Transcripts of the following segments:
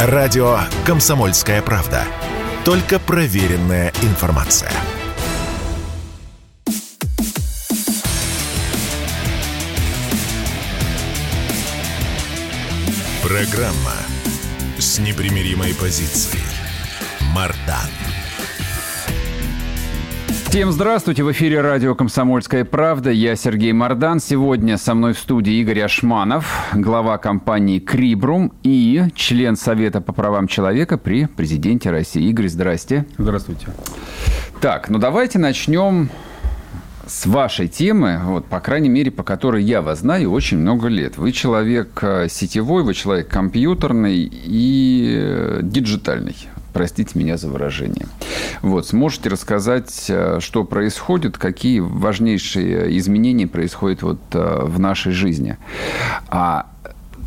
Радио «Комсомольская правда». Только проверенная информация. Программа с непримиримой позицией. Мардан. Всем здравствуйте! В эфире радио «Комсомольская правда». Я Сергей Мордан. Сегодня со мной в студии Игорь Ашманов, глава компании «Крибрум» и член Совета по правам человека при президенте России. Игорь, здрасте. Здравствуйте. Так, ну давайте начнем с вашей темы, вот, по крайней мере, по которой я вас знаю очень много лет. Вы человек э, сетевой, вы человек компьютерный и э, диджитальный простите меня за выражение. Вот, сможете рассказать, э, что происходит, какие важнейшие изменения происходят вот э, в нашей жизни. А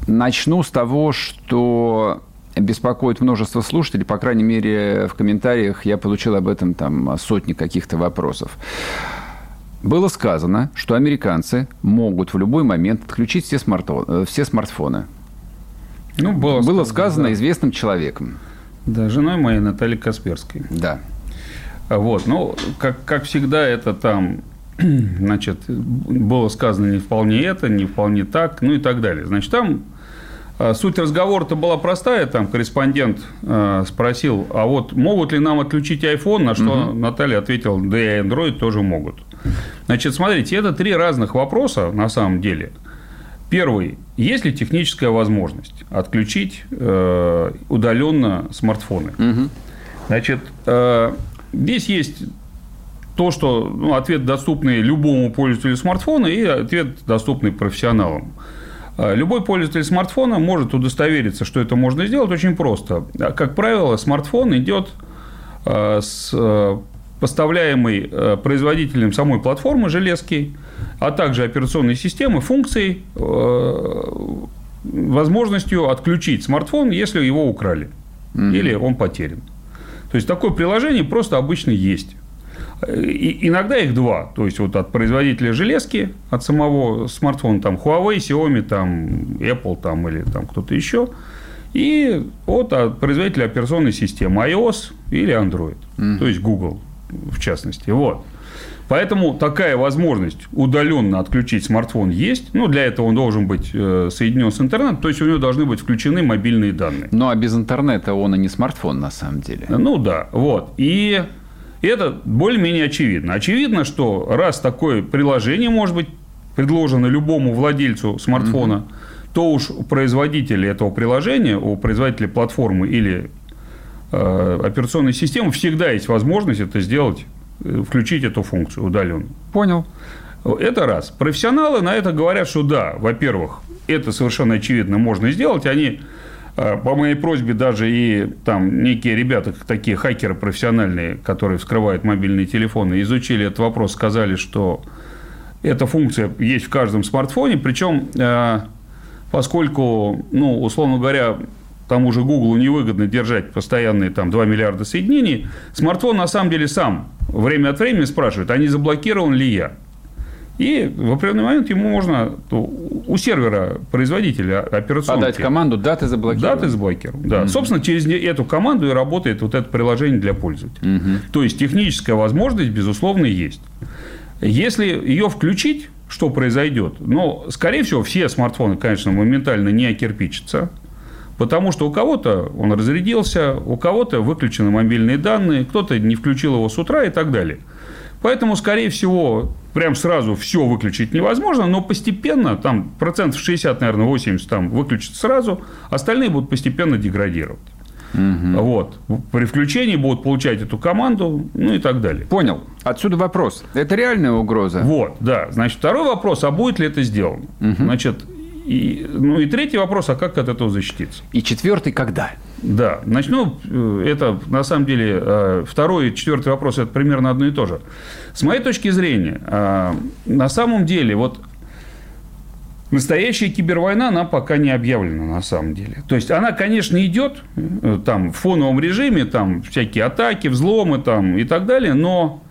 начну с того, что беспокоит множество слушателей, по крайней мере, в комментариях я получил об этом там сотни каких-то вопросов. Было сказано, что американцы могут в любой момент отключить все, смартфоны. Э, все смартфоны. Ну, было, было сказано да. известным человеком. Да, женой моей Натальей Касперской. Да. Вот, ну, как, как всегда, это там, значит, было сказано не вполне это, не вполне так, ну и так далее. Значит, там а, суть разговора-то была простая, там корреспондент э, спросил, а вот могут ли нам отключить iPhone, на что угу. Наталья ответила, да и Android тоже могут. Значит, смотрите, это три разных вопроса на самом деле – Первый. Есть ли техническая возможность отключить э, удаленно смартфоны? Угу. Значит, э, здесь есть то, что ну, ответ доступный любому пользователю смартфона и ответ доступный профессионалам. Э, любой пользователь смартфона может удостовериться, что это можно сделать очень просто. Как правило, смартфон идет э, с э, поставляемой производителем самой платформы железки, а также операционной системы функцией, э, возможностью отключить смартфон, если его украли mm или он потерян. То есть такое приложение просто обычно есть. И иногда их два. То есть вот от производителя железки, от самого смартфона, там Huawei, Xiaomi, там Apple там, или там кто-то еще. И от производителя операционной системы iOS или Android. mm То есть Google в частности. Вот. Поэтому такая возможность удаленно отключить смартфон есть. Ну, для этого он должен быть э, соединен с интернетом, то есть у него должны быть включены мобильные данные. Ну, а без интернета он и не смартфон на самом деле. Ну да, вот. И это более-менее очевидно. Очевидно, что раз такое приложение может быть предложено любому владельцу смартфона, угу. то уж у производителя этого приложения, у производителя платформы или Э, операционной системы всегда есть возможность это сделать, э, включить эту функцию удаленно. Понял. Это раз. Профессионалы на это говорят, что да, во-первых, это совершенно очевидно можно сделать. Они э, по моей просьбе даже и там некие ребята, такие хакеры профессиональные, которые вскрывают мобильные телефоны, изучили этот вопрос, сказали, что эта функция есть в каждом смартфоне, причем поскольку, ну, условно говоря, тому же Google невыгодно держать постоянные там 2 миллиарда соединений, смартфон на самом деле сам время от времени спрашивает, а не заблокирован ли я? И в определенный момент ему можно у сервера производителя операционки... Подать команду «даты заблокирован». Даты заблокирован, да. Угу. Собственно, через эту команду и работает вот это приложение для пользователя. Угу. То есть, техническая возможность, безусловно, есть. Если ее включить, что произойдет? Ну, скорее всего, все смартфоны, конечно, моментально не окирпичатся. Потому что у кого-то он разрядился, у кого-то выключены мобильные данные, кто-то не включил его с утра и так далее. Поэтому, скорее всего, прям сразу все выключить невозможно, но постепенно, там процентов 60, наверное, 80 там выключат сразу, остальные будут постепенно деградировать. Угу. Вот. При включении будут получать эту команду, ну и так далее. Понял. Отсюда вопрос. Это реальная угроза? Вот, да. Значит, второй вопрос, а будет ли это сделано? Угу. Значит, и, ну и третий вопрос, а как от этого защититься? И четвертый, когда? Да, начну, э, это на самом деле э, второй и четвертый вопрос, это примерно одно и то же. С моей точки зрения, э, на самом деле, вот Настоящая кибервойна, она пока не объявлена на самом деле. То есть, она, конечно, идет там, в фоновом режиме, там всякие атаки, взломы там, и так далее, но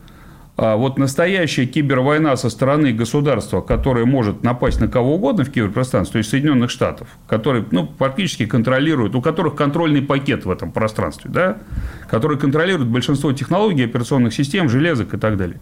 вот настоящая кибервойна со стороны государства, которое может напасть на кого угодно в киберпространстве, то есть Соединенных Штатов, которые ну, практически контролируют, у которых контрольный пакет в этом пространстве, да, который контролирует большинство технологий, операционных систем, железок и так далее.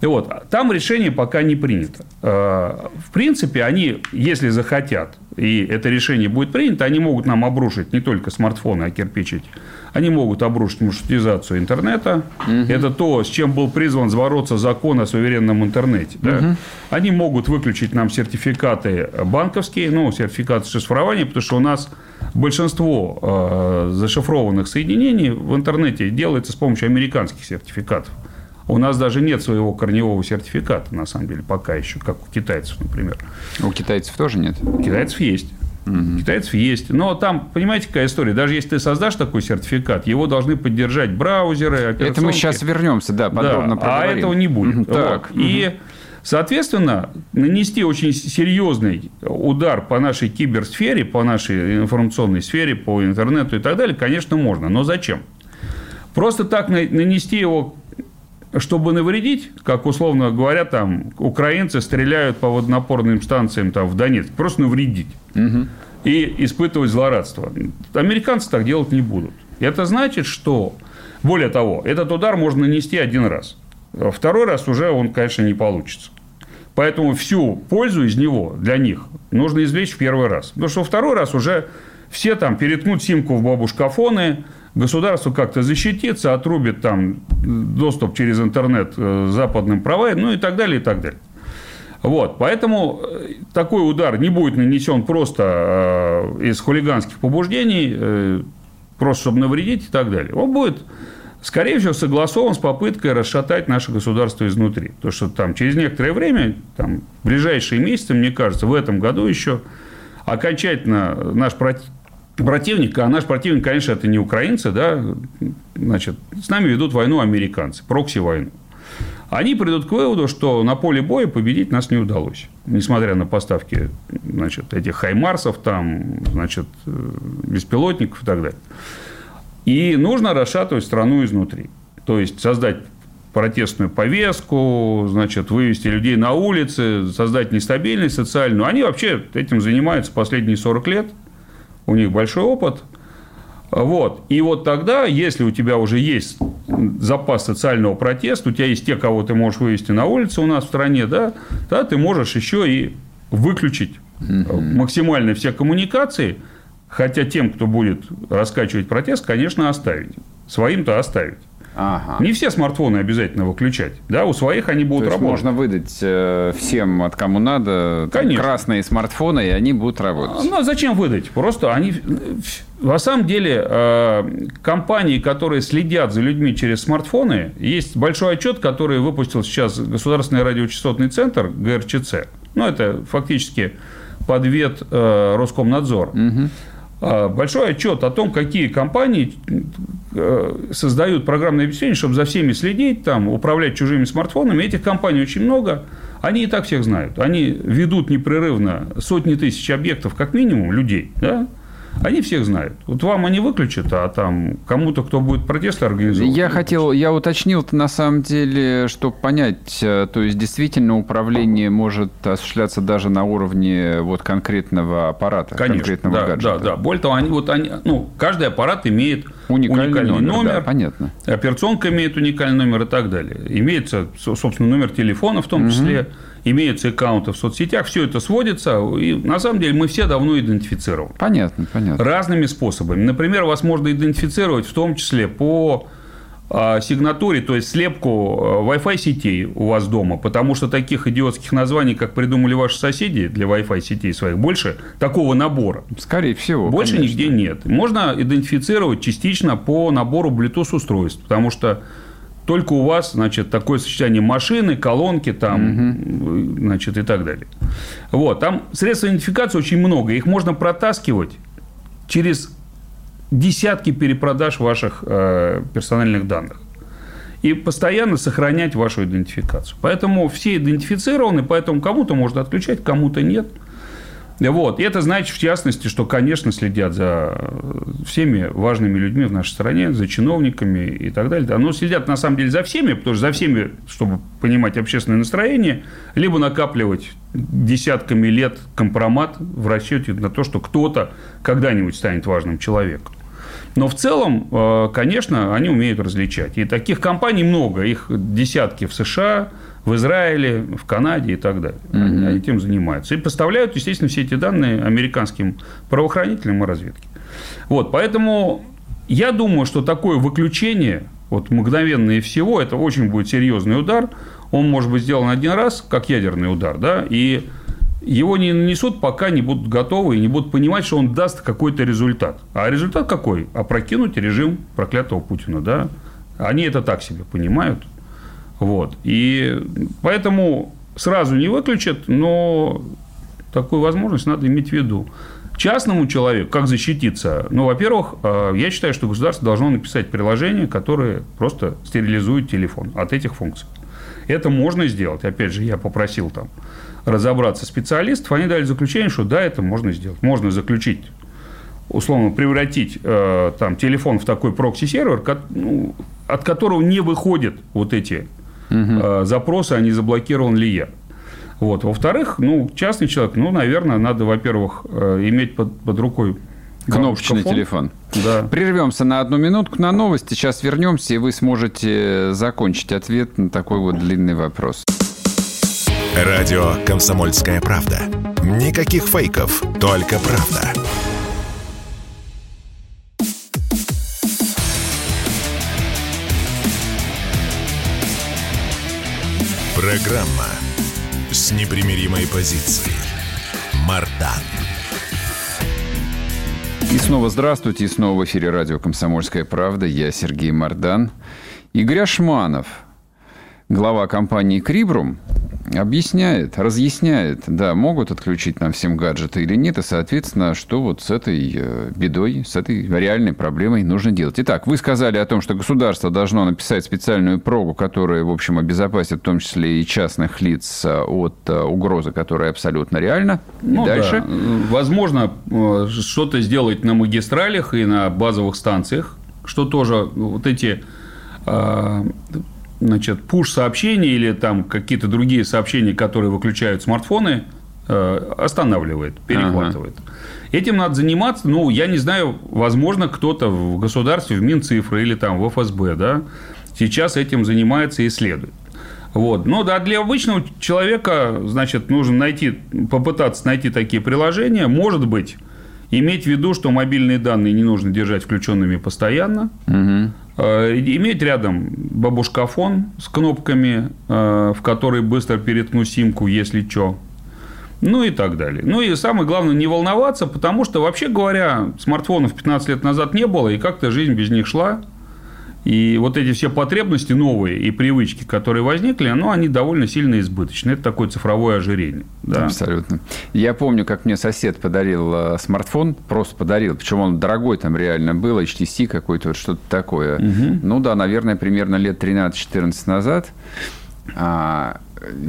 И вот, там решение пока не принято. А, в принципе, они, если захотят, и это решение будет принято, они могут нам обрушить не только смартфоны, а кирпичить. Они могут обрушить маршрутизацию интернета. Угу. Это то, с чем был призван бороться закон о суверенном интернете. Да? Угу. Они могут выключить нам сертификаты банковские, ну, сертификаты шифрования, потому что у нас большинство э, зашифрованных соединений в интернете делается с помощью американских сертификатов. У нас даже нет своего корневого сертификата, на самом деле, пока еще, как у китайцев, например. У китайцев тоже нет? У китайцев есть. Угу. Китайцев есть. Но там, понимаете, какая история? Даже если ты создашь такой сертификат, его должны поддержать браузеры, Это мы сейчас вернемся, да, подробно да, А этого не будет. Угу. Так. Вот. Угу. И, соответственно, нанести очень серьезный удар по нашей киберсфере, по нашей информационной сфере, по интернету и так далее, конечно, можно. Но зачем? Просто так нанести его чтобы навредить, как условно говоря, там украинцы стреляют по водонапорным станциям там, в Донецк, просто навредить угу. и испытывать злорадство. Американцы так делать не будут. Это значит, что, более того, этот удар можно нанести один раз. Второй раз уже он, конечно, не получится. Поэтому всю пользу из него для них нужно извлечь в первый раз. Потому что второй раз уже все там переткнут симку в бабушкафоны, государство как-то защитится, отрубит там доступ через интернет э, западным провайдерам, ну и так далее, и так далее. Вот, поэтому э, такой удар не будет нанесен просто э, из хулиганских побуждений, просто чтобы навредить и так далее. Он будет, скорее всего, согласован с попыткой расшатать наше государство изнутри. Потому что там через некоторое время, там, в ближайшие месяцы, мне кажется, в этом году еще окончательно наш противника, а наш противник, конечно, это не украинцы, да, значит, с нами ведут войну американцы, прокси-войну. Они придут к выводу, что на поле боя победить нас не удалось. Несмотря на поставки значит, этих хаймарсов, там, значит, э, беспилотников и так далее. И нужно расшатывать страну изнутри. То есть, создать протестную повестку, значит, вывести людей на улицы, создать нестабильность социальную. Они вообще этим занимаются последние 40 лет – у них большой опыт. Вот. И вот тогда, если у тебя уже есть запас социального протеста, у тебя есть те, кого ты можешь вывести на улицу у нас в стране, да, тогда ты можешь еще и выключить угу. максимально все коммуникации, хотя тем, кто будет раскачивать протест, конечно, оставить. Своим-то оставить. Ага. Не все смартфоны обязательно выключать. Да, у своих они будут работать. Можно выдать э, всем, от кому надо, там, красные смартфоны, и они будут работать. Ну, а зачем выдать? Просто они... На самом деле, э, компании, которые следят за людьми через смартфоны, есть большой отчет, который выпустил сейчас Государственный радиочастотный центр, ГРЧЦ. Ну, это фактически подвет э, Роскомнадзора. Угу. Большой отчет о том, какие компании Э, создают программное обеспечение, чтобы за всеми следить, там, управлять чужими смартфонами. Этих компаний очень много. Они и так всех знают. Они ведут непрерывно сотни тысяч объектов, как минимум, людей. Да? Они всех знают. Вот вам они выключат, а там кому-то, кто будет протесты организовывать. Я хотел, я уточнил на самом деле, чтобы понять, э, то есть действительно управление может осуществляться даже на уровне вот конкретного аппарата, Конечно, конкретного да, гаджета. Да, да. Более того, они, вот они, ну, каждый аппарат имеет уникальный, уникальный номер, номер да, понятно. операционка имеет уникальный номер и так далее. Имеется, собственно, номер телефона в том числе. Угу имеются аккаунты в соцсетях, все это сводится, и на самом деле мы все давно идентифицированы. Понятно, понятно. Разными способами. Например, вас можно идентифицировать в том числе по а, сигнатуре, то есть слепку а, Wi-Fi сетей у вас дома, потому что таких идиотских названий, как придумали ваши соседи для Wi-Fi сетей своих, больше такого набора. Скорее всего. Больше конечно. нигде нет. Можно идентифицировать частично по набору Bluetooth устройств, потому что только у вас, значит, такое сочетание машины, колонки там, угу. значит, и так далее. Вот, там средств идентификации очень много, их можно протаскивать через десятки перепродаж ваших э, персональных данных и постоянно сохранять вашу идентификацию. Поэтому все идентифицированы, поэтому кому-то можно отключать, кому-то нет. Вот. И это значит, в частности, что, конечно, следят за всеми важными людьми в нашей стране, за чиновниками и так далее. Но следят, на самом деле, за всеми, потому что за всеми, чтобы понимать общественное настроение, либо накапливать десятками лет компромат в расчете на то, что кто-то когда-нибудь станет важным человеком. Но в целом, э, конечно, они умеют различать. И таких компаний много. Их десятки в США, в Израиле, в Канаде и так далее. Угу. Они этим занимаются. И поставляют, естественно, все эти данные американским правоохранителям и разведке. Вот, поэтому я думаю, что такое выключение, вот мгновенное всего, это очень будет серьезный удар. Он может быть сделан один раз, как ядерный удар, да, и его не нанесут, пока не будут готовы и не будут понимать, что он даст какой-то результат. А результат какой? Опрокинуть режим проклятого Путина, да? Они это так себе понимают. Вот. И поэтому сразу не выключат, но такую возможность надо иметь в виду. Частному человеку, как защититься? Ну, во-первых, э, я считаю, что государство должно написать приложение, которое просто стерилизует телефон от этих функций. Это можно сделать. Опять же, я попросил там разобраться специалистов, они дали заключение, что да, это можно сделать. Можно заключить условно превратить э, там телефон в такой прокси-сервер, ну, от которого не выходят вот эти угу. э, запросы, а не заблокирован ли я. Вот. Во-вторых, ну, частный человек, ну, наверное, надо, во-первых, э, иметь под, под рукой Кнопочный телефон. Да. Прервемся на одну минутку на новости. Сейчас вернемся, и вы сможете закончить ответ на такой вот длинный вопрос. Радио «Комсомольская правда». Никаких фейков, только правда. Программа с непримиримой позицией. Мардан. И снова здравствуйте, и снова в эфире радио «Комсомольская правда». Я Сергей Мардан. Игорь Ашманов, глава компании «Крибрум», объясняет, разъясняет, да, могут отключить нам всем гаджеты или нет, и, соответственно, что вот с этой э, бедой, с этой реальной проблемой нужно делать. Итак, вы сказали о том, что государство должно написать специальную прогу, которая, в общем, обезопасит в том числе и частных лиц э, от э, угрозы, которая абсолютно реальна. И ну, дальше. Да. Возможно, что-то сделать на магистралях и на базовых станциях, что тоже вот эти значит, пуш-сообщения или там какие-то другие сообщения, которые выключают смартфоны, э, останавливает, перехватывает. Ага. Этим надо заниматься. Ну, я не знаю, возможно, кто-то в государстве, в Минцифры или там в ФСБ, да, сейчас этим занимается и исследует. Вот. Но да, для обычного человека, значит, нужно найти, попытаться найти такие приложения. Может быть, иметь в виду, что мобильные данные не нужно держать включенными постоянно. Угу. Э, иметь рядом бабушкафон с кнопками, э, в который быстро переткну симку, если что. Ну и так далее. Ну и самое главное, не волноваться, потому что, вообще говоря, смартфонов 15 лет назад не было, и как-то жизнь без них шла. И вот эти все потребности новые и привычки, которые возникли, ну, они довольно сильно избыточны. Это такое цифровое ожирение. Да. Абсолютно. Я помню, как мне сосед подарил э, смартфон, просто подарил, причем он дорогой там реально был, HTC какой-то, вот что-то такое. Угу. Ну да, наверное, примерно лет 13-14 назад. А,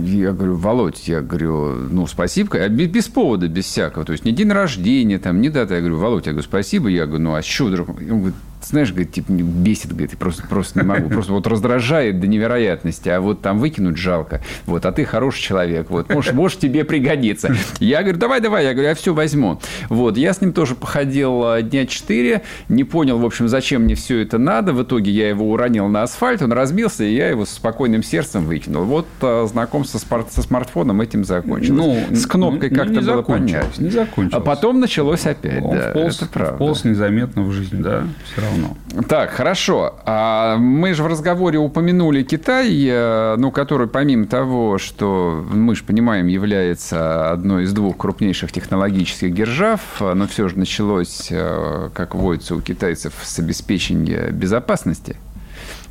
я говорю, Володь, я говорю, ну, спасибо, без повода, без всякого. То есть, не день рождения, там, не дата. Я говорю, Володь, я говорю, спасибо. Я говорю, ну, а что вдруг? Он говорит, знаешь, говорит, типа, бесит, говорит, просто, просто не могу. Просто вот раздражает до невероятности, а вот там выкинуть жалко. Вот, а ты хороший человек, вот, может, может тебе пригодится. Я говорю, давай, давай, я говорю, я все возьму. Вот, я с ним тоже походил а, дня четыре, не понял, в общем, зачем мне все это надо. В итоге я его уронил на асфальт, он разбился, и я его с спокойным сердцем выкинул. Вот а, знакомство со смартфоном этим закончилось. Ну, с кнопкой ну, как-то было понятно. Не закончилось. А потом началось опять, он да, вполз, это правда. Вполз незаметно в жизнь, да, все равно равно. Так, хорошо. А мы же в разговоре упомянули Китай, э, ну, который помимо того, что мы же понимаем, является одной из двух крупнейших технологических держав, но все же началось, э, как водится у китайцев, с обеспечения безопасности.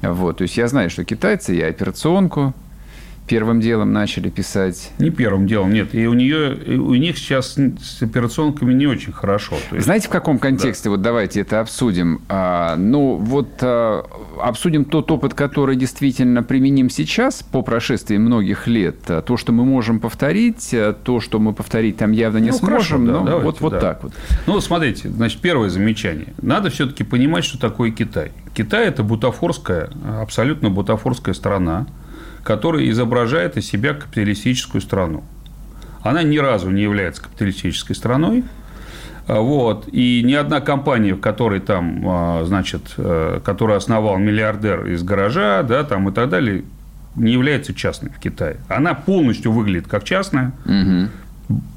Вот, то есть я знаю, что китайцы и операционку первым делом начали писать? Не первым делом, нет. И у нее, и у них сейчас с операционками не очень хорошо. То есть... Знаете, в каком контексте? Да. Вот давайте это обсудим. А, ну, вот а, обсудим тот опыт, который действительно применим сейчас по прошествии многих лет. А, то, что мы можем повторить, а, то, что мы повторить там явно не ну, сможем. Хорошо, да, но давайте, вот, вот да. так вот. Ну, смотрите, значит, первое замечание. Надо все-таки понимать, что такое Китай. Китай – это бутафорская, абсолютно бутафорская страна, которая изображает из себя капиталистическую страну. Она ни разу не является капиталистической страной. Вот. И ни одна компания, в которой там, а, значит, э, которую основал миллиардер из гаража, да, там и так далее, не является частной в Китае. Она полностью выглядит как частная. Угу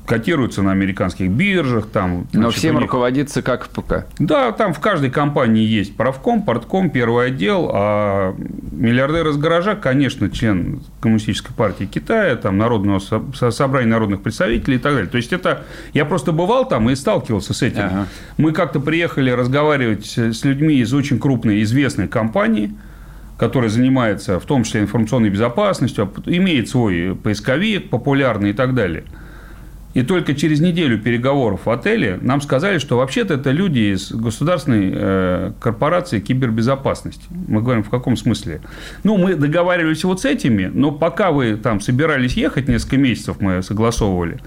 котируются на американских биржах. Там, Но всем них... руководится как ПК. Да, там в каждой компании есть правком, портком, первый отдел. А миллиардер из гаража, конечно, член Коммунистической партии Китая, там, Народного собрания народных представителей и так далее. То есть, это... Я просто бывал там и сталкивался с этим. Ага. Мы как-то приехали разговаривать с людьми из очень крупной, известной компании, которая занимается в том числе информационной безопасностью, имеет свой поисковик популярный и так далее – и только через неделю переговоров в отеле нам сказали, что вообще-то это люди из государственной э, корпорации кибербезопасности. Мы говорим, в каком смысле? Ну, мы договаривались вот с этими, но пока вы там собирались ехать, несколько месяцев мы согласовывали,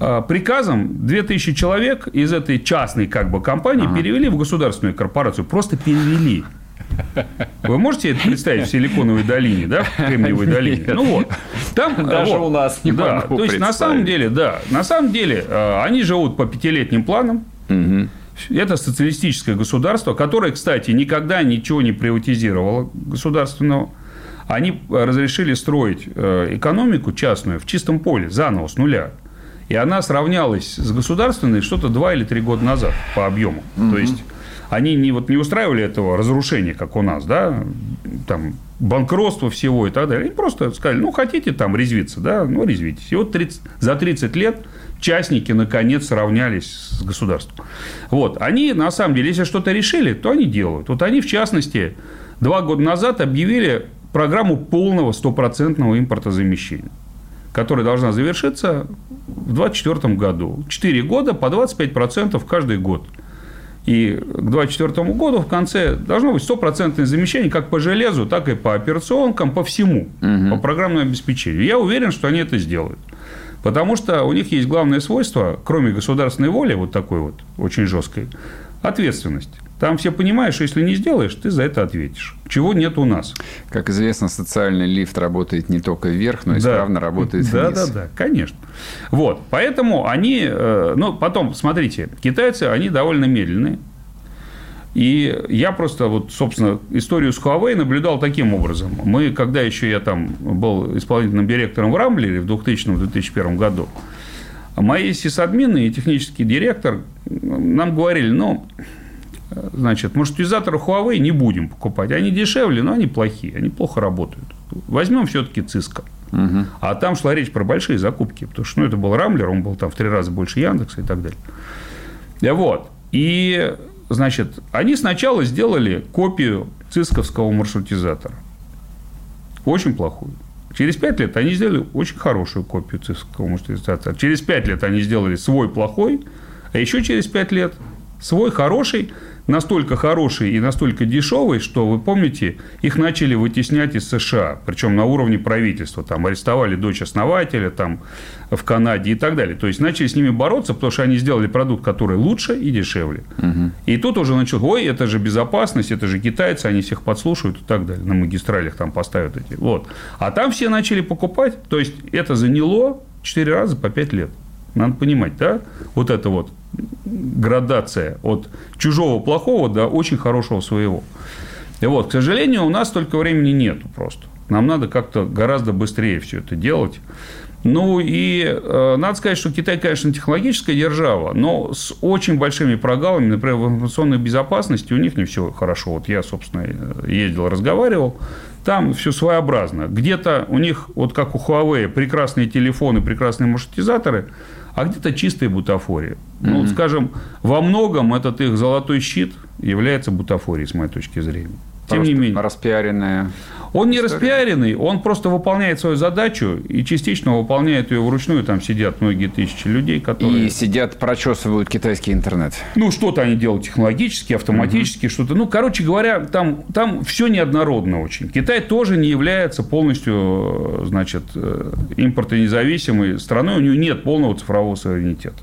э, приказом 2000 человек из этой частной как бы компании ага. перевели в государственную корпорацию. Просто перевели. Вы можете это представить в Силиконовой долине, да, в Кремниевой долине? Ну вот, там даже вот, у нас не да, могу То есть на самом деле, да, на самом деле э, они живут по пятилетним планам. Угу. Это социалистическое государство, которое, кстати, никогда ничего не приватизировало государственного. Они разрешили строить э, экономику частную в чистом поле, заново, с нуля. И она сравнялась с государственной что-то два или три года назад по объему. Угу. То есть они не, вот, не устраивали этого разрушения, как у нас, да, там, банкротство всего и так далее. Они просто сказали, ну, хотите там резвиться, да, ну, резвитесь. И вот 30, за 30 лет частники, наконец, сравнялись с государством. Вот. Они, на самом деле, если что-то решили, то они делают. Вот они, в частности, два года назад объявили программу полного стопроцентного импортозамещения которая должна завершиться в 2024 году. Четыре года по 25% каждый год. И к 2024 году в конце должно быть стопроцентное замещение как по железу, так и по операционкам, по всему, угу. по программному обеспечению. Я уверен, что они это сделают. Потому что у них есть главное свойство, кроме государственной воли, вот такой вот, очень жесткой, ответственность. Там все понимают, что если не сделаешь, ты за это ответишь. Чего нет у нас. Как известно, социальный лифт работает не только вверх, но и исправно да. работает вниз. Да, да, да, конечно. Вот, поэтому они, э, ну, потом, смотрите, китайцы, они довольно медленные. И я просто, вот, собственно, историю с Huawei наблюдал таким образом. Мы, когда еще я там был исполнительным директором в Рамблере в 2000-2001 году, мои сисадмины и технический директор нам говорили, ну, значит, маршрутизаторы Huawei не будем покупать. Они дешевле, но они плохие, они плохо работают. Возьмем все-таки Cisco. Угу. А там шла речь про большие закупки, потому что ну, это был Рамблер, он был там в три раза больше Яндекса и так далее. Вот. И, значит, они сначала сделали копию цисковского маршрутизатора. Очень плохую. Через пять лет они сделали очень хорошую копию цисковского маршрутизатора. Через пять лет они сделали свой плохой, а еще через пять лет свой хороший, настолько хороший и настолько дешевый, что, вы помните, их начали вытеснять из США, причем на уровне правительства. Там арестовали дочь основателя там, в Канаде и так далее. То есть, начали с ними бороться, потому что они сделали продукт, который лучше и дешевле. Угу. И тут уже начал, ой, это же безопасность, это же китайцы, они всех подслушивают и так далее. На магистралях там поставят эти. Вот. А там все начали покупать. То есть, это заняло 4 раза по 5 лет. Надо понимать, да? Вот это вот градация от чужого плохого до очень хорошего своего. И вот, к сожалению, у нас только времени нету просто. Нам надо как-то гораздо быстрее все это делать. Ну и э, надо сказать, что Китай, конечно, технологическая держава, но с очень большими прогалами, например, в информационной безопасности у них не все хорошо. Вот я, собственно, ездил, разговаривал, там все своеобразно. Где-то у них, вот как у Huawei, прекрасные телефоны, прекрасные маршрутизаторы, а где-то чистая бутафория. Mm-hmm. Ну, скажем, во многом этот их золотой щит является бутафорией, с моей точки зрения. Тем не менее. Распиаренная. Он не распиаренный, он просто выполняет свою задачу и частично выполняет ее вручную. Там сидят многие тысячи людей, которые... И сидят, прочесывают китайский интернет. Ну, что-то они делают технологически, автоматически, угу. что-то. Ну, короче говоря, там, там все неоднородно очень. Китай тоже не является полностью, значит, э, импортонезависимой страной. У него нет полного цифрового суверенитета.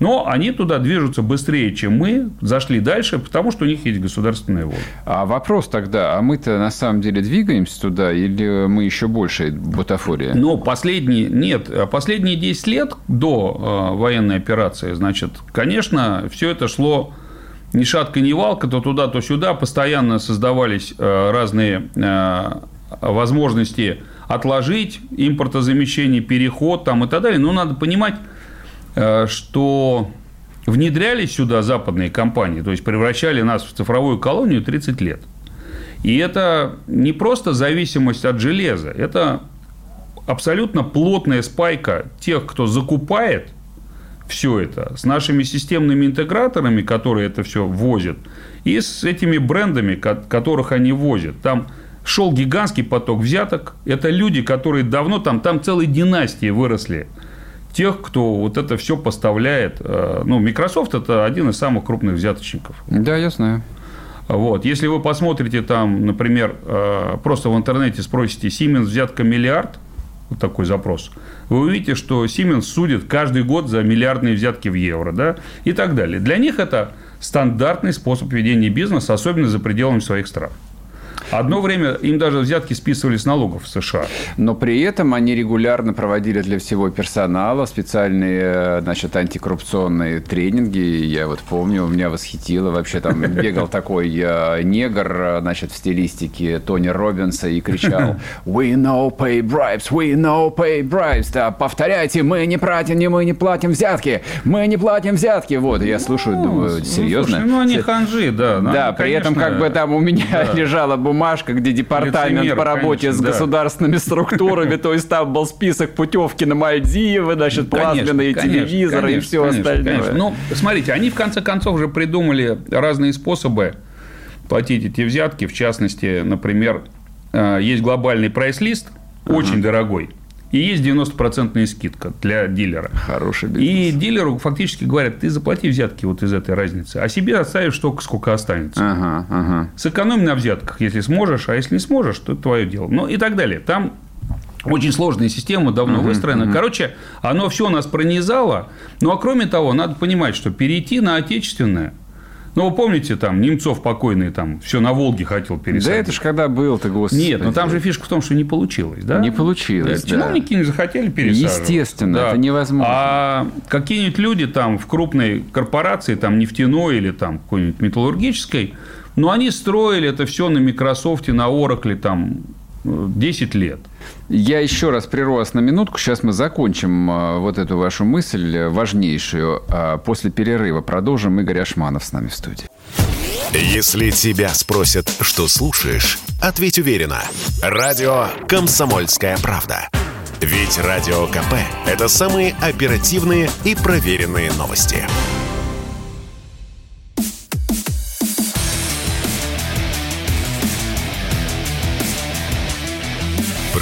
Но они туда движутся быстрее, чем мы, зашли дальше, потому что у них есть государственная воля. А вопрос тогда, а мы-то на самом деле двигаемся туда или мы еще больше бутафория? Но последние, нет, последние 10 лет до э, военной операции, значит, конечно, все это шло ни шатка, ни валка, то туда, то сюда, постоянно создавались э, разные э, возможности отложить импортозамещение, переход там и так далее. Но надо понимать, что внедрялись сюда западные компании, то есть превращали нас в цифровую колонию 30 лет. И это не просто зависимость от железа, это абсолютно плотная спайка тех, кто закупает все это с нашими системными интеграторами, которые это все возят, и с этими брендами, которых они возят. Там шел гигантский поток взяток. Это люди, которые давно там, там целые династии выросли тех, кто вот это все поставляет. Э, ну, Microsoft это один из самых крупных взяточников. Да, я знаю. Вот. Если вы посмотрите там, например, э, просто в интернете спросите Siemens взятка миллиард, вот такой запрос, вы увидите, что Siemens судит каждый год за миллиардные взятки в евро, да, и так далее. Для них это стандартный способ ведения бизнеса, особенно за пределами своих стран. Одно время им даже взятки списывали с налогов в США. Но при этом они регулярно проводили для всего персонала специальные э, значит, антикоррупционные тренинги. Я вот помню, меня восхитило. Вообще там бегал такой э, негр э, значит, в стилистике Тони Робинса и кричал «We know pay bribes, we know pay bribes». Да, повторяйте, мы не платим, не мы не платим взятки, мы не платим взятки. Вот, я слушаю, ну, думаю, серьезно? Ну, слушай, ну, они ханжи, да. Ну, да, при этом как бы там у меня лежала бумажка, где департамент Лицемер, по работе конечно, с да. государственными структурами, то есть там был список путевки на Мальдивы, значит, плазменные телевизоры и все остальное. Ну, смотрите, они в конце концов уже придумали разные способы платить эти взятки. В частности, например, э, есть глобальный прайс-лист, очень дорогой. И есть 90% скидка для дилера. Хороший бизнес. И дилеру фактически говорят, ты заплати взятки вот из этой разницы, а себе оставишь столько, сколько останется. Ага, ага. Сэкономь на взятках, если сможешь, а если не сможешь, то это твое дело. Ну и так далее. Там очень сложная система, давно uh-huh, выстроена. Uh-huh. Короче, оно все нас пронизало. Ну, а кроме того, надо понимать, что перейти на отечественное – ну, вы помните, там, Немцов покойный, там, все на Волге хотел пересадить. Да это ж когда был-то, господи. Нет, но там же фишка в том, что не получилось, да? Не получилось, да. Чиновники не захотели пересаживать. Естественно, да. это невозможно. А какие-нибудь люди там в крупной корпорации, там, нефтяной или там какой-нибудь металлургической, ну, они строили это все на Microsoft, на Oracle, там, 10 лет. Я еще раз прерву вас на минутку. Сейчас мы закончим а, вот эту вашу мысль э, важнейшую. А после перерыва продолжим. Игорь Ашманов с нами в студии. Если тебя спросят, что слушаешь, ответь уверенно. Радио «Комсомольская правда». Ведь Радио КП – это самые оперативные и проверенные новости.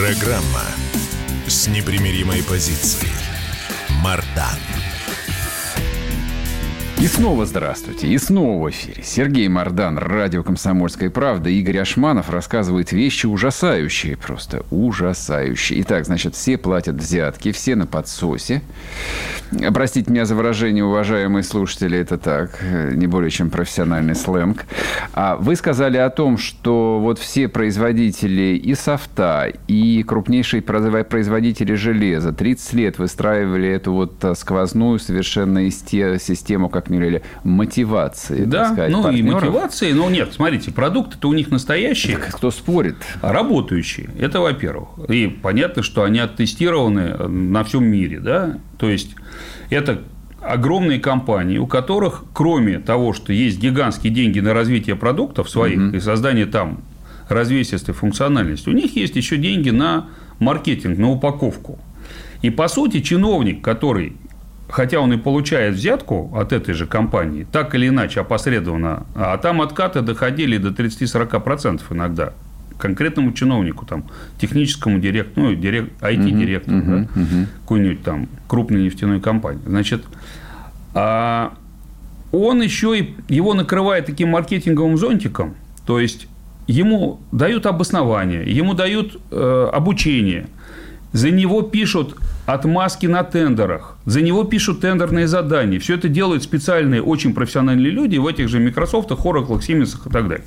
Программа с непримиримой позицией. Мардан. И снова здравствуйте. И снова в эфире. Сергей Мардан, радио «Комсомольская правда». Игорь Ашманов рассказывает вещи ужасающие, просто ужасающие. Итак, значит, все платят взятки, все на подсосе. Простите меня за выражение, уважаемые слушатели, это так, не более чем профессиональный сленг. А вы сказали о том, что вот все производители и софта, и крупнейшие производители железа 30 лет выстраивали эту вот сквозную совершенно систему, как говорили, мотивации, да, так сказать, ну партнеров. и мотивации, но нет, смотрите, продукты-то у них настоящие. Так кто спорит? Работающие, это во-первых. И понятно, что они оттестированы на всем мире, да, то есть это огромные компании, у которых, кроме того, что есть гигантские деньги на развитие продуктов своих угу. и создание там развесистой функциональности, у них есть еще деньги на маркетинг, на упаковку. И по сути чиновник, который хотя он и получает взятку от этой же компании, так или иначе, опосредованно, а там откаты доходили до 30-40% иногда конкретному чиновнику, там, техническому директору, ну, директ, IT-директору, uh-huh, да, uh-huh. какой-нибудь там крупной нефтяной компании. Значит, а он еще и его накрывает таким маркетинговым зонтиком, то есть ему дают обоснование, ему дают э, обучение, за него пишут отмазки на тендерах, за него пишут тендерные задания. Все это делают специальные, очень профессиональные люди в этих же Microsoft, Oracle, Siemens и так далее.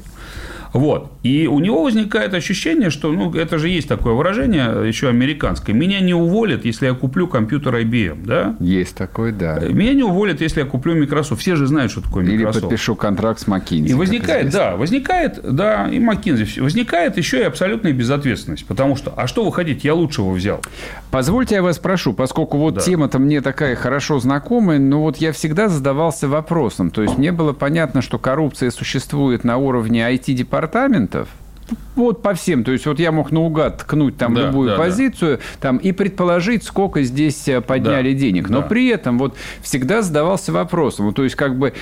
Вот. И у него возникает ощущение, что, ну, это же есть такое выражение, еще американское, меня не уволят, если я куплю компьютер IBM, да? Есть такое, да. Меня не уволят, если я куплю Microsoft. Все же знают, что такое Microsoft. Или подпишу контракт с McKinsey. И возникает, да, возникает, да, и McKinsey. Возникает еще и абсолютная безответственность. Потому что, а что вы хотите, я лучшего взял. Позвольте я вас спрошу, поскольку вот да. тема-то мне такая хорошо знакомая, но вот я всегда задавался вопросом. То есть, мне было понятно, что коррупция существует на уровне IT-департамента, департаментов, вот по всем. То есть, вот я мог наугад ткнуть там да, любую да, позицию да. Там, и предположить, сколько здесь э, подняли да, денег. Но да. при этом вот всегда задавался вопросом. Ну, то есть, как бы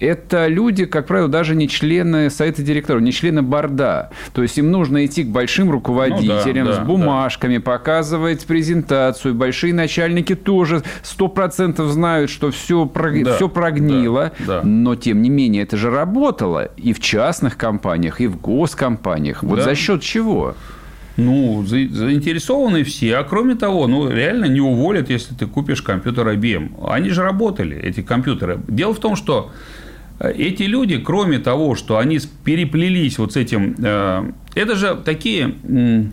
это люди, как правило, даже не члены совета директоров, не члены борда. То есть, им нужно идти к большим руководителям ну, да, да, с бумажками, да. показывать презентацию. Большие начальники тоже сто процентов знают, что все, прог... да, все прогнило. Да, да. Но, тем не менее, это же работало и в частных компаниях, и в госкомпаниях. Вот да. За счет чего? Ну, заинтересованы все. А кроме того, ну, реально не уволят, если ты купишь компьютер IBM. Они же работали, эти компьютеры. Дело в том, что э, эти люди, кроме того, что они переплелись вот с этим, э, это же такие,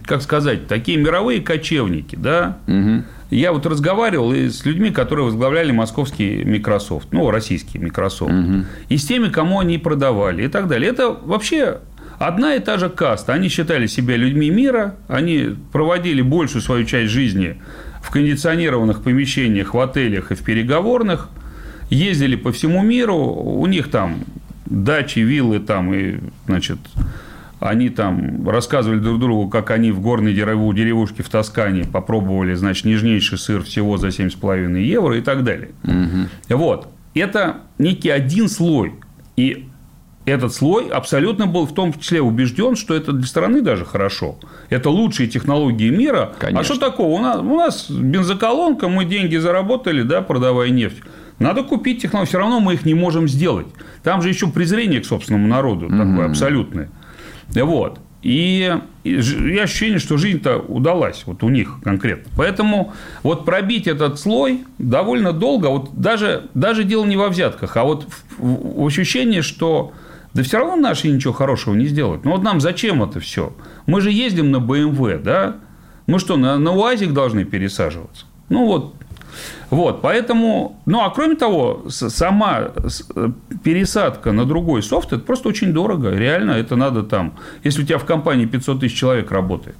как сказать, такие мировые кочевники, да? Угу. Я вот разговаривал с людьми, которые возглавляли московский Microsoft, ну, российский Microsoft, угу. и с теми, кому они продавали и так далее. Это вообще Одна и та же каста. Они считали себя людьми мира, они проводили большую свою часть жизни в кондиционированных помещениях, в отелях и в переговорных, ездили по всему миру, у них там дачи, виллы там, и, значит, они там рассказывали друг другу, как они в горной деревушке в Тоскане попробовали, значит, нежнейший сыр всего за 7,5 евро и так далее. Угу. Вот. Это некий один слой. И этот слой абсолютно был в том числе убежден, что это для страны даже хорошо. Это лучшие технологии мира. Конечно. А что такого? У нас, у нас бензоколонка, мы деньги заработали, да, продавая нефть. Надо купить технологии, все равно мы их не можем сделать. Там же еще презрение к собственному народу угу. такое абсолютное. Вот. И, и ощущение, что жизнь-то удалась вот у них конкретно. Поэтому вот пробить этот слой довольно долго. Вот даже, даже дело не во взятках, а вот в, в ощущении, что да все равно наши ничего хорошего не сделают. Ну вот нам зачем это все? Мы же ездим на БМВ, да? Мы что, на, на УАЗик должны пересаживаться? Ну вот, вот, поэтому, ну а кроме того, сама пересадка на другой софт, это просто очень дорого, реально, это надо там, если у тебя в компании 500 тысяч человек работает,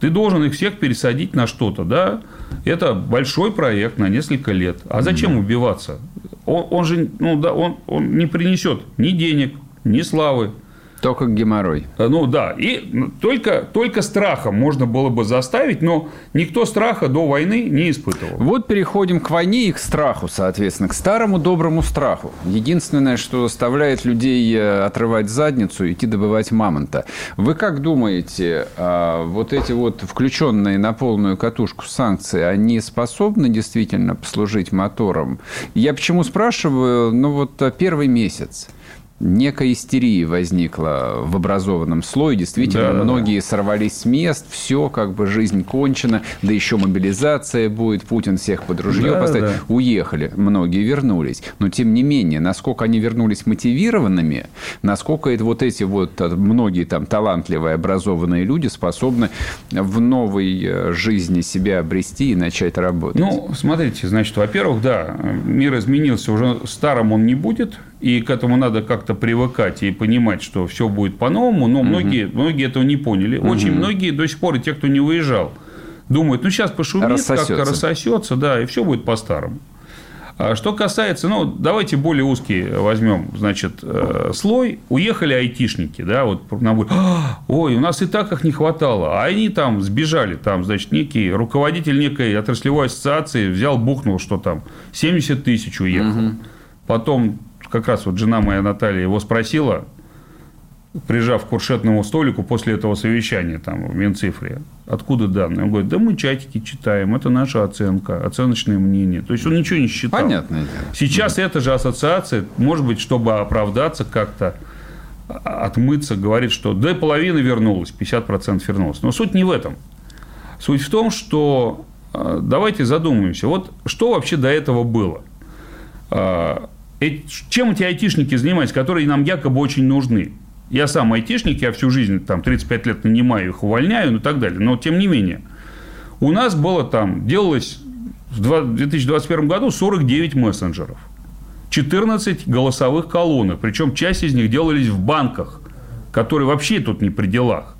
ты должен их всех пересадить на что-то, да? Это большой проект на несколько лет. А зачем убиваться? Он, он же, ну да, он, он не принесет ни денег, ни славы, только геморрой. Э, ну да, и только, только страхом можно было бы заставить, но никто страха до войны не испытывал. Вот переходим к войне и к страху, соответственно, к старому доброму страху. Единственное, что заставляет людей э, отрывать задницу и идти добывать мамонта. Вы как думаете, а, вот эти вот включенные на полную катушку санкции, они способны действительно послужить мотором? Я почему спрашиваю, ну вот э, первый месяц некая истерия возникла в образованном слое. Действительно, да, многие да. сорвались с мест, все, как бы жизнь кончена, да еще мобилизация будет, Путин всех под ружье да, поставит. Да. Уехали, многие вернулись. Но, тем не менее, насколько они вернулись мотивированными, насколько это вот эти вот э, многие там талантливые, образованные люди способны в новой э, жизни себя обрести и начать работать. Ну, смотрите, значит, во-первых, да, мир изменился, уже старым он не будет, и к этому надо как-то привыкать и понимать, что все будет по-новому, но угу. многие, многие этого не поняли. Угу. Очень многие до сих пор, и те, кто не выезжал, думают, ну сейчас пошумит, как-то рассосется, да, и все будет по-старому. А что касается, ну, давайте более узкий возьмем, значит, э, слой. Уехали айтишники, да, вот нам говорят, «А, ой, у нас и так их не хватало, а они там сбежали, там, значит, некий руководитель некой отраслевой ассоциации взял, бухнул, что там 70 тысяч уехал. Угу. Потом как раз вот жена моя Наталья его спросила, прижав к куршетному столику после этого совещания там, в Минцифре. Откуда данные? Он говорит, да мы чатики читаем, это наша оценка, оценочное мнение. То есть, он ничего не считал. Понятное дело. Сейчас да. эта же ассоциация, может быть, чтобы оправдаться как-то, отмыться, говорит, что да, половина вернулась, 50% вернулась. Но суть не в этом. Суть в том, что э, давайте задумаемся, вот что вообще до этого было? Чем эти айтишники занимаются, которые нам якобы очень нужны? Я сам айтишник, я всю жизнь, там, 35 лет нанимаю их, увольняю, ну и так далее. Но, тем не менее, у нас было там, делалось в 2021 году 49 мессенджеров, 14 голосовых колонок, причем часть из них делались в банках, которые вообще тут не при делах.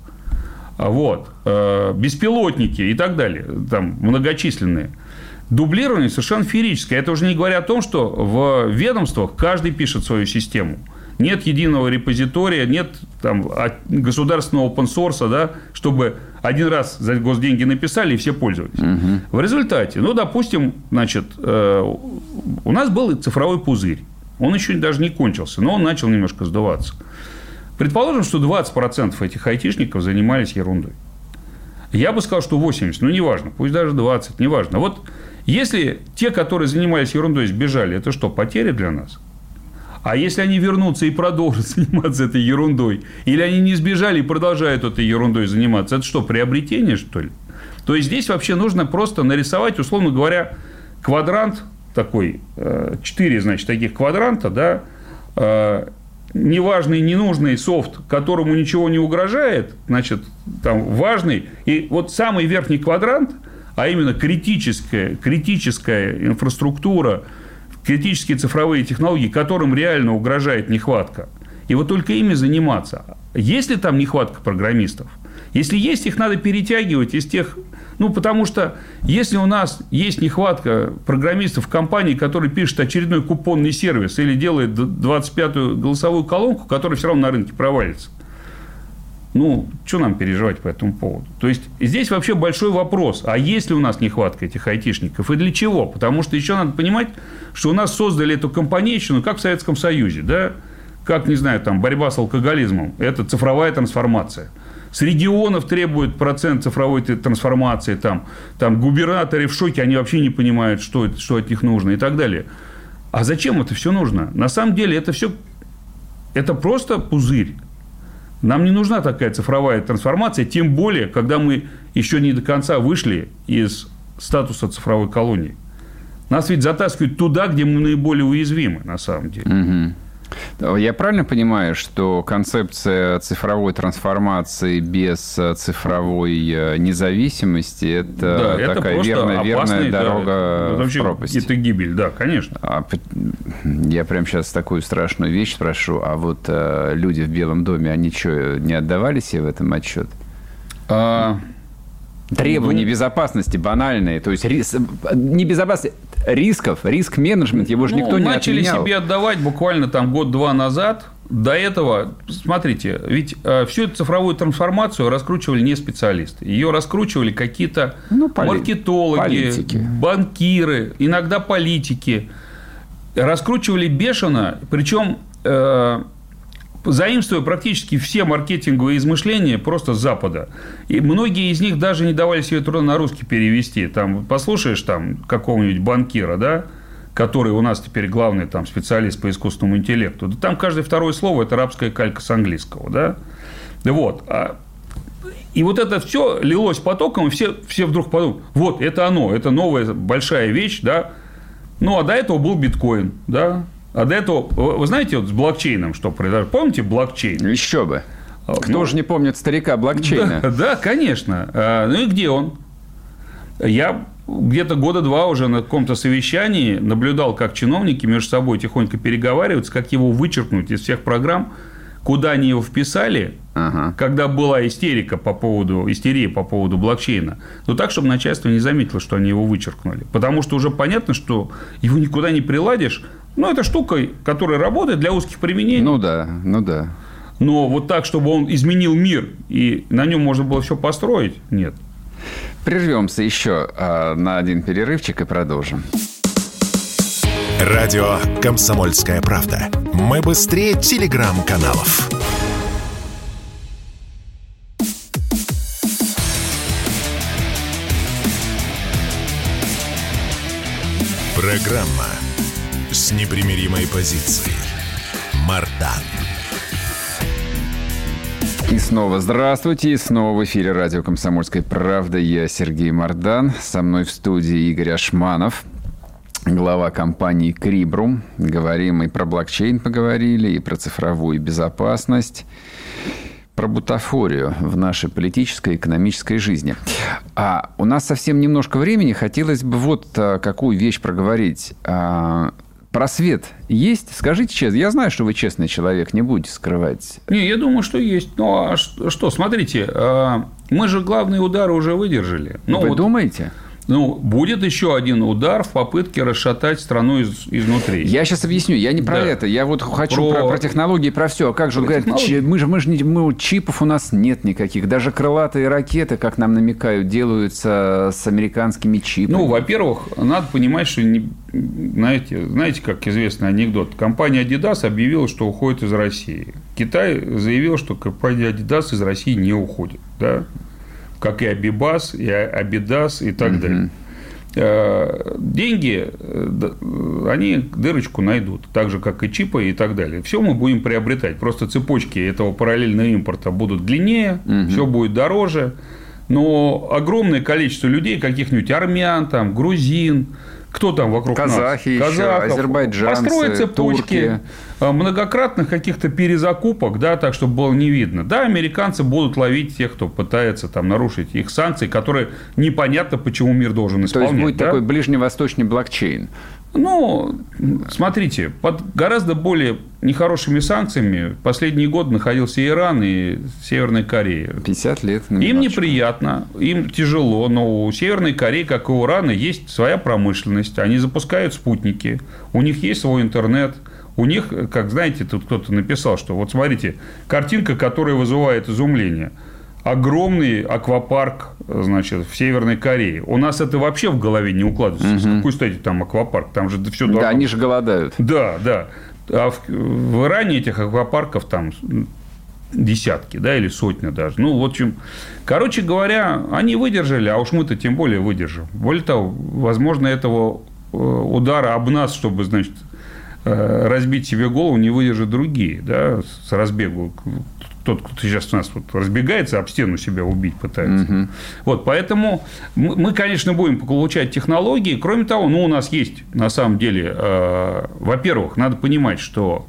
Вот. Э, беспилотники и так далее, там многочисленные. Дублирование совершенно феерическое. Это уже не говоря о том, что в ведомствах каждый пишет свою систему – нет единого репозитория, нет там, государственного open source, да, чтобы один раз за госденьги написали и все пользовались. Угу. В результате, ну, допустим, значит, э, у нас был цифровой пузырь. Он еще даже не кончился, но он начал немножко сдуваться. Предположим, что 20% этих айтишников занимались ерундой. Я бы сказал, что 80, ну, неважно, пусть даже 20, неважно. Вот если те, которые занимались ерундой, сбежали, это что, потеря для нас? А если они вернутся и продолжат заниматься этой ерундой, или они не сбежали и продолжают этой ерундой заниматься, это что, приобретение, что ли? То есть, здесь вообще нужно просто нарисовать, условно говоря, квадрант такой, э, четыре, значит, таких квадранта, да, э, неважный, ненужный софт, которому ничего не угрожает, значит, там важный. И вот самый верхний квадрант, а именно критическая, критическая инфраструктура, критические цифровые технологии, которым реально угрожает нехватка. И вот только ими заниматься. Есть ли там нехватка программистов? Если есть, их надо перетягивать из тех... Ну, потому что если у нас есть нехватка программистов в компании, который пишет очередной купонный сервис или делает 25-ю голосовую колонку, которая все равно на рынке провалится, ну, что нам переживать по этому поводу? То есть, здесь вообще большой вопрос. А есть ли у нас нехватка этих айтишников? И для чего? Потому что еще надо понимать, что у нас создали эту компанейщину, как в Советском Союзе, да? Как, не знаю, там, борьба с алкоголизмом. Это цифровая трансформация. С регионов требуют процент цифровой трансформации. Там, там губернаторы в шоке, они вообще не понимают, что, это, что от них нужно и так далее. А зачем это все нужно? На самом деле, это все это просто пузырь. Нам не нужна такая цифровая трансформация, тем более, когда мы еще не до конца вышли из статуса цифровой колонии. Нас ведь затаскивают туда, где мы наиболее уязвимы, на самом деле. Угу. Я правильно понимаю, что концепция цифровой трансформации без э, цифровой э, независимости – это да, такая это верная, верная дорога да, в пропасть? Это гибель, да, конечно. А, я прямо сейчас такую страшную вещь спрошу. А вот а, люди в Белом доме, они что, не отдавали себе в этом отчет? А... Требования ну, безопасности банальные, то есть рис... небезопасность рисков, риск-менеджмент, его же ну, никто не начали отменял. себе отдавать буквально там год-два назад. До этого, смотрите, ведь э, всю эту цифровую трансформацию раскручивали не специалисты. Ее раскручивали какие-то ну, поли... маркетологи, политики. банкиры, иногда политики. Раскручивали бешено, причем э, заимствуя практически все маркетинговые измышления просто с Запада. И многие из них даже не давали себе труда на русский перевести. Там, послушаешь там какого-нибудь банкира, да, который у нас теперь главный там, специалист по искусственному интеллекту, да там каждое второе слово – это арабская калька с английского. Да? Вот. А и вот это все лилось потоком, и все, все вдруг подумали, вот, это оно, это новая большая вещь, да. Ну, а до этого был биткоин, да. А до этого, вы знаете, вот с блокчейном что произошло? Помните блокчейн? Еще бы. А, Кто ну, же не помнит старика блокчейна? Да, да, конечно. А, ну и где он? Я где-то года два уже на каком-то совещании наблюдал, как чиновники между собой тихонько переговариваются, как его вычеркнуть из всех программ, куда они его вписали, ага. когда была истерика по поводу, истерия по поводу блокчейна, но так, чтобы начальство не заметило, что они его вычеркнули. Потому что уже понятно, что его никуда не приладишь. Ну, это штука, которая работает для узких применений. Ну да, ну да. Но вот так, чтобы он изменил мир, и на нем можно было все построить, нет. Прервемся еще а, на один перерывчик и продолжим. Радио «Комсомольская правда». Мы быстрее телеграм-каналов. Программа с непримиримой позицией. Мардан. И снова здравствуйте. И снова в эфире радио «Комсомольская правда». Я Сергей Мардан. Со мной в студии Игорь Ашманов, глава компании «Крибрум». Говорим и про блокчейн поговорили, и про цифровую безопасность про бутафорию в нашей политической и экономической жизни. А у нас совсем немножко времени. Хотелось бы вот а, какую вещь проговорить. Просвет есть? Скажите честно. Я знаю, что вы честный человек, не будете скрывать. Не, я думаю, что есть. Ну, а что, смотрите, а, мы же главные удары уже выдержали. Ну, вы вот, думаете? Ну, будет еще один удар в попытке расшатать страну из, изнутри. Я сейчас объясню. Я не про да. это. Я вот хочу про, про, про технологии, про все. А как же, говорят, мы же, мы же не, мы, чипов у нас нет никаких. Даже крылатые ракеты, как нам намекают, делаются с американскими чипами. Ну, во-первых, надо понимать, что, не, знаете, знаете, как известный анекдот. Компания Adidas объявила, что уходит из России. Китай заявил, что компания Adidas из России не уходит. Да? Как и Абибас, и Абидас, и так угу. далее. Э, деньги, э, они дырочку найдут, так же, как и чипы и так далее. Все мы будем приобретать. Просто цепочки этого параллельного импорта будут длиннее, угу. все будет дороже. Но огромное количество людей, каких-нибудь армян, там, грузин, кто там вокруг Казахи нас? Казахов, еще, азербайджанцы, построят цепочки турки. Э, многократных каких-то перезакупок, да, так, чтобы было не видно. Да, американцы будут ловить тех, кто пытается там нарушить их санкции, которые непонятно, почему мир должен исполнять. То есть, будет да? такой ближневосточный блокчейн. Ну, смотрите, под гораздо более нехорошими санкциями последний год находился Иран и Северная Корея. 50 лет. Им неприятно, им тяжело, но у Северной Кореи, как и у Ирана, есть своя промышленность. Они запускают спутники, у них есть свой интернет. У них, как знаете, тут кто-то написал, что вот смотрите, картинка, которая вызывает изумление – огромный аквапарк, значит, в Северной Корее. У нас это вообще в голове не укладывается. Угу. С какой стати там аквапарк? Там же все должно... Да, они же голодают. Да, да. А в, в Иране этих аквапарков там десятки, да, или сотня даже. Ну, в общем, короче говоря, они выдержали, а уж мы-то тем более выдержим. Более того, возможно, этого э, удара об нас, чтобы, значит, э, разбить себе голову, не выдержат другие, да, с разбегу тот, кто сейчас у нас вот разбегается, об стену себя убить пытается. Угу. Вот, поэтому мы, конечно, будем получать технологии. Кроме того, ну, у нас есть, на самом деле, э, во-первых, надо понимать, что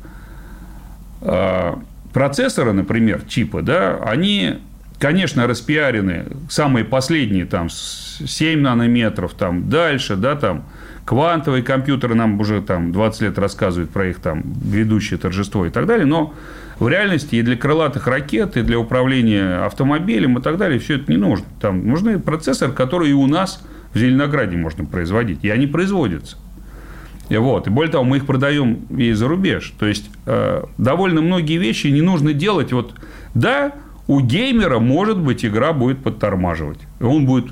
э, процессоры, например, чипы, да, они, конечно, распиарены, самые последние, там, 7 нанометров, там, дальше, да, там, квантовые компьютеры нам уже там 20 лет рассказывают про их там грядущее торжество и так далее, но в реальности и для крылатых ракет, и для управления автомобилем и так далее все это не нужно. Там нужны процессоры, которые и у нас в Зеленограде можно производить, и они производятся. И вот. И более того, мы их продаем и за рубеж. То есть, э, довольно многие вещи не нужно делать. Вот, да, у геймера, может быть, игра будет подтормаживать. Он будет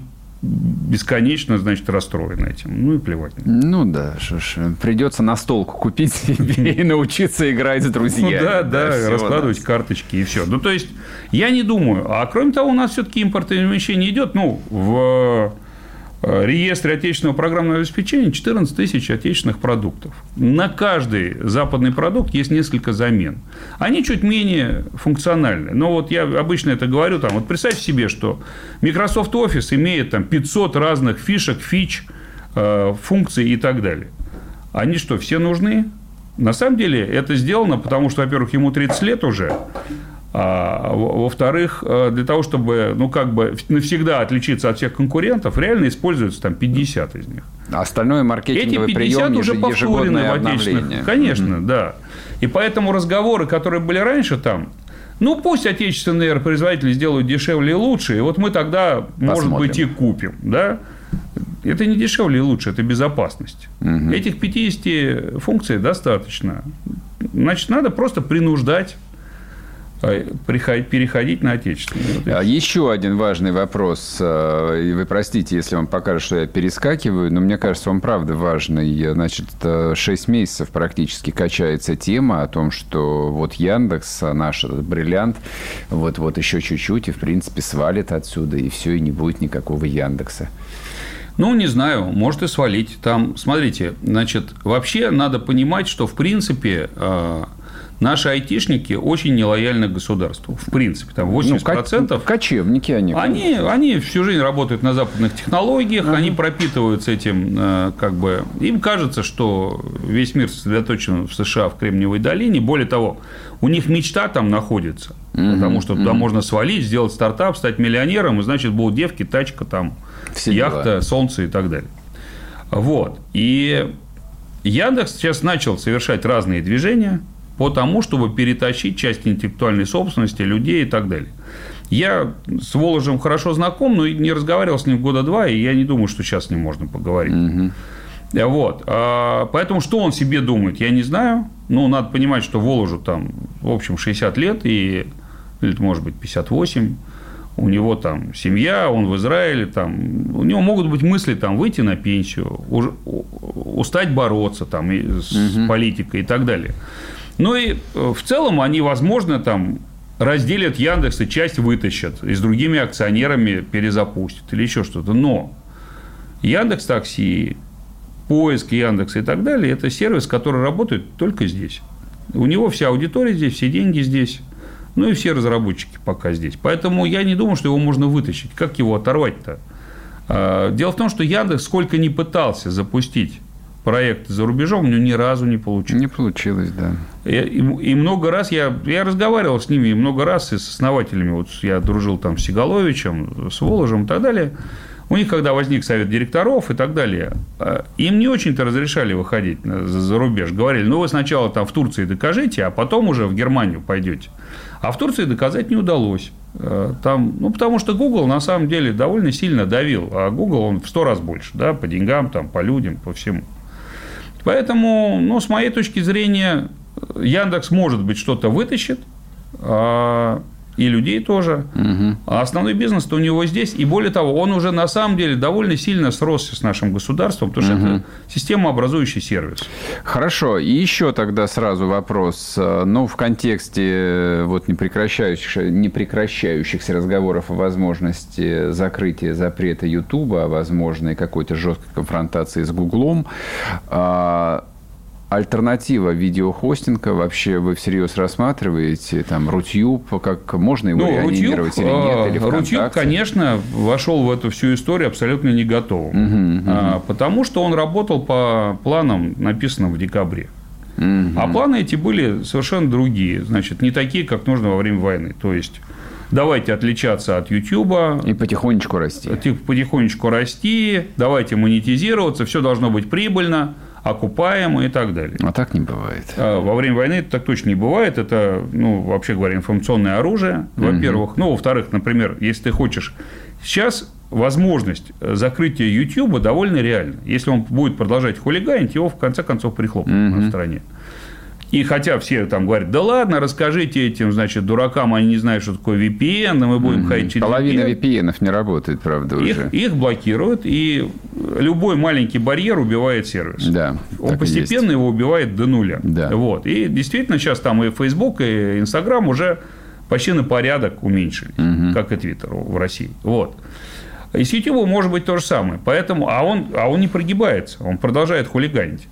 бесконечно, значит, расстроен этим. Ну и плевать. Ну да, что ж, придется на столку купить себе и научиться играть с друзьями. Ну да, да, раскладывать карточки и все. Ну то есть, я не думаю. А кроме того, у нас все-таки импортозамещение идет, ну, в реестре отечественного программного обеспечения 14 тысяч отечественных продуктов. На каждый западный продукт есть несколько замен. Они чуть менее функциональны. Но вот я обычно это говорю, там, вот представьте себе, что Microsoft Office имеет там 500 разных фишек, фич, э, функций и так далее. Они что, все нужны? На самом деле это сделано, потому что, во-первых, ему 30 лет уже, во-вторых, э, для того, чтобы, ну, как бы навсегда отличиться от всех конкурентов, реально используется там 50 из них. А остальное маркетинговый Эти 50 прием, уже повторены в отечественных. Конечно, mm-hmm. да. И поэтому разговоры, которые были раньше там, Ну, пусть отечественные производители сделают дешевле и лучше, и вот мы тогда, Посмотрим. может быть, и купим, да? Это не дешевле и лучше, это безопасность. Угу. Этих 50 функций достаточно. Значит, надо просто принуждать а, переходить на отечественную. А еще один важный вопрос. А, и вы простите, если вам покажет, что я перескакиваю, но мне кажется, он правда важный. Значит, 6 месяцев практически качается тема о том, что вот Яндекс, наш бриллиант, вот-вот еще чуть-чуть, и, в принципе, свалит отсюда, и все, и не будет никакого Яндекса. Ну, не знаю, может и свалить. Там, смотрите, значит, вообще надо понимать, что, в принципе, Наши айтишники очень нелояльны государству. В принципе, там 80%. Ну, кочевники они. Они, они всю жизнь работают на западных технологиях, ага. они пропитываются этим, э, как бы, им кажется, что весь мир сосредоточен в США, в Кремниевой долине. Более того, у них мечта там находится. Угу, потому что туда угу. можно свалить, сделать стартап, стать миллионером, и значит, будут девки, тачка, там, Все яхта, дела. солнце и так далее. Вот. И Яндекс сейчас начал совершать разные движения – по тому, чтобы перетащить часть интеллектуальной собственности людей и так далее. Я с Воложем хорошо знаком, но не разговаривал с ним года два, и я не думаю, что сейчас с ним можно поговорить. Угу. Вот. А, поэтому что он себе думает, я не знаю. Ну, надо понимать, что Воложу там, в общем, 60 лет, и, или, может быть, 58 у него там семья, он в Израиле, там, у него могут быть мысли там выйти на пенсию, устать бороться там с угу. политикой и так далее. Ну и э, в целом они, возможно, там разделят Яндекс и часть вытащат, и с другими акционерами перезапустят или еще что-то. Но Яндекс Такси, поиск Яндекса и так далее, это сервис, который работает только здесь. У него вся аудитория здесь, все деньги здесь. Ну и все разработчики пока здесь. Поэтому я не думаю, что его можно вытащить. Как его оторвать-то? А, дело в том, что Яндекс сколько не пытался запустить проекты за рубежом, у него ни разу не получилось. Не получилось, да. И, и, много раз я, я разговаривал с ними, и много раз и с основателями, вот я дружил там с Сигаловичем, с Воложем и так далее. У них, когда возник совет директоров и так далее, а, им не очень-то разрешали выходить за, за рубеж. Говорили, ну, вы сначала там в Турции докажите, а потом уже в Германию пойдете. А в Турции доказать не удалось. А, там, ну, потому что Google на самом деле довольно сильно давил, а Google он в сто раз больше, да, по деньгам, там, по людям, по всему. Поэтому, ну, с моей точки зрения, Яндекс, может быть, что-то вытащит, а, и людей тоже. Угу. А основной бизнес у него здесь. И более того, он уже на самом деле довольно сильно сросся с нашим государством, потому что угу. это системообразующий сервис. Хорошо. И еще тогда сразу вопрос. Ну, в контексте вот непрекращающихся, непрекращающихся разговоров о возможности закрытия запрета Ютуба, о возможной какой-то жесткой конфронтации с Гуглом, а, альтернатива видеохостинга вообще вы всерьез рассматриваете? Там Рутюб, как можно его ну, реанимировать Рутюб, или нет? Или Рутюб, конечно, вошел в эту всю историю абсолютно не готовым. Угу, угу. А, потому что он работал по планам, написанным в декабре. Угу. А планы эти были совершенно другие. Значит, не такие, как нужно во время войны. То есть давайте отличаться от YouTube. И потихонечку расти. Потихонечку расти, давайте монетизироваться, все должно быть прибыльно окупаемо и так далее. А так не бывает. А во время войны это так точно не бывает. Это, ну, вообще говоря, информационное оружие, во-первых. Угу. Ну, во-вторых, например, если ты хочешь... Сейчас возможность закрытия YouTube довольно реальна. Если он будет продолжать хулиганить, его в конце концов прихлопнут угу. на стране. И хотя все там говорят, да ладно, расскажите этим, значит, дуракам, они не знают, что такое VPN, мы будем mm-hmm. ходить через Половина VPN. VPN не работает, правда, их, уже. Их блокируют, и любой маленький барьер убивает сервис. Да, Он постепенно его убивает до нуля. Да. Вот. И действительно сейчас там и Facebook, и Instagram уже почти на порядок уменьшились, угу. как и Twitter в России. Вот. И с YouTube может быть то же самое. Поэтому, а, он, а он не прогибается, он продолжает хулиганить.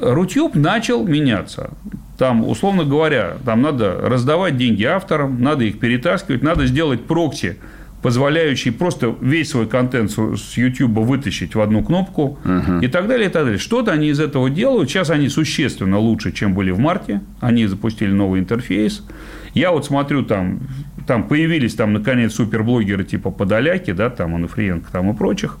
Рутюб начал меняться. Там, условно говоря, там надо раздавать деньги авторам, надо их перетаскивать, надо сделать прокси, позволяющий просто весь свой контент с YouTube вытащить в одну кнопку угу. и так далее, и так далее. Что-то они из этого делают. Сейчас они существенно лучше, чем были в марте. Они запустили новый интерфейс. Я вот смотрю, там, там появились там, наконец, суперблогеры типа Подоляки, да, там, Ануфриенко там и прочих.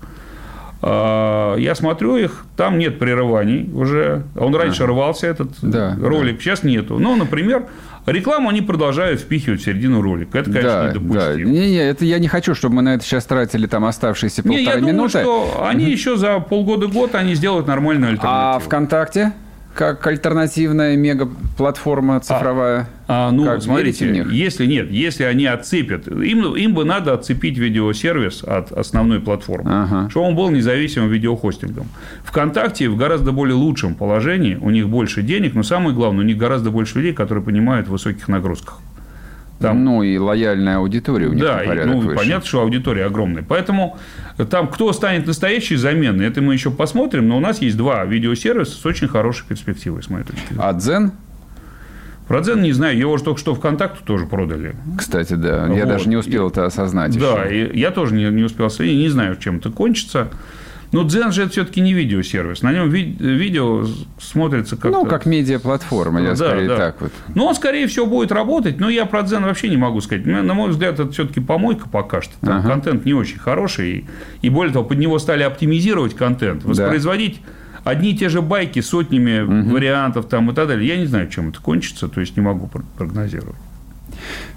А, я смотрю их, там нет прерываний уже. Он раньше ага. рвался, этот да, ролик, да. сейчас нету. Ну, например, Рекламу они продолжают впихивать в середину ролика. Это, конечно, Да, недопустимо. да. Не, не, это я не хочу, чтобы мы на это сейчас тратили там оставшиеся Не, полторы я думаю, минуты. что они еще за полгода-год они сделают нормальную А альтернативу. ВКонтакте как альтернативная мега-платформа цифровая? А, ну, Как, смотрите, если нет, если они отцепят, им, им бы надо отцепить видеосервис от основной платформы, Ага. чтобы он был независимым видеохостингом. ВКонтакте в гораздо более лучшем положении, у них больше денег, но самое главное, у них гораздо больше людей, которые понимают в высоких нагрузках. Там Ну и лояльная аудитория у них да, порядок ну, выше. понятно, что аудитория огромная. Поэтому там кто станет настоящей заменой, это мы еще посмотрим. Но у нас есть два видеосервиса с очень хорошей перспективой, с моей точки зрения. А Дзен, Про Дзен не знаю, его же только что ВКонтакту тоже продали. кстати, да, я Вот. даже не успел это осознать Да, еще. и я тоже не, не успел следить, не знаю, чем это кончится. Но Дзен же это все-таки не видеосервис. На нем ви- видео смотрится как Ну, как медиаплатформа, я Да, скорее да. так вот. Ну, он, скорее всего, будет работать, но я про Дзен вообще не могу сказать. Ну, На мой взгляд, это все-таки помойка пока что. Там Ага. контент не очень хороший. И, и более того, под него стали оптимизировать контент, воспроизводить одни и те же байки сотнями вариантов там и так далее. Я не знаю, чем это кончится, то есть не могу пр- прогнозировать.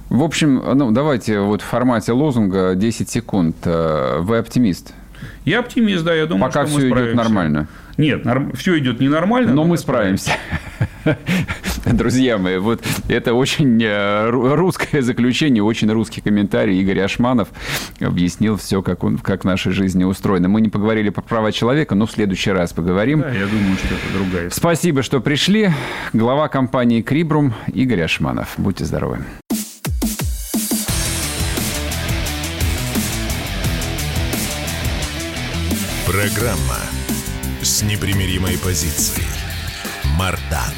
В общем, ну, давайте вот в формате лозунга 10 секунд. Э, Вы оптимист? Я оптимист, да, я думаю, Пока что мы все идет справимся. нормально. Нет, все идет ненормально. Но мы справимся. Друзья мои, вот это очень э, ру- русское заключение, очень русский комментарий. Игорь Ашманов объяснил все, как, он, как в нашей жизни устроено. Мы не поговорили про права человека, но в следующий раз поговорим. Да, я думаю, что это другая. Спасибо, что пришли. Глава компании «Крибрум» Игорь Ашманов. Будьте здоровы. Программа с непримиримой позицией. Мардан.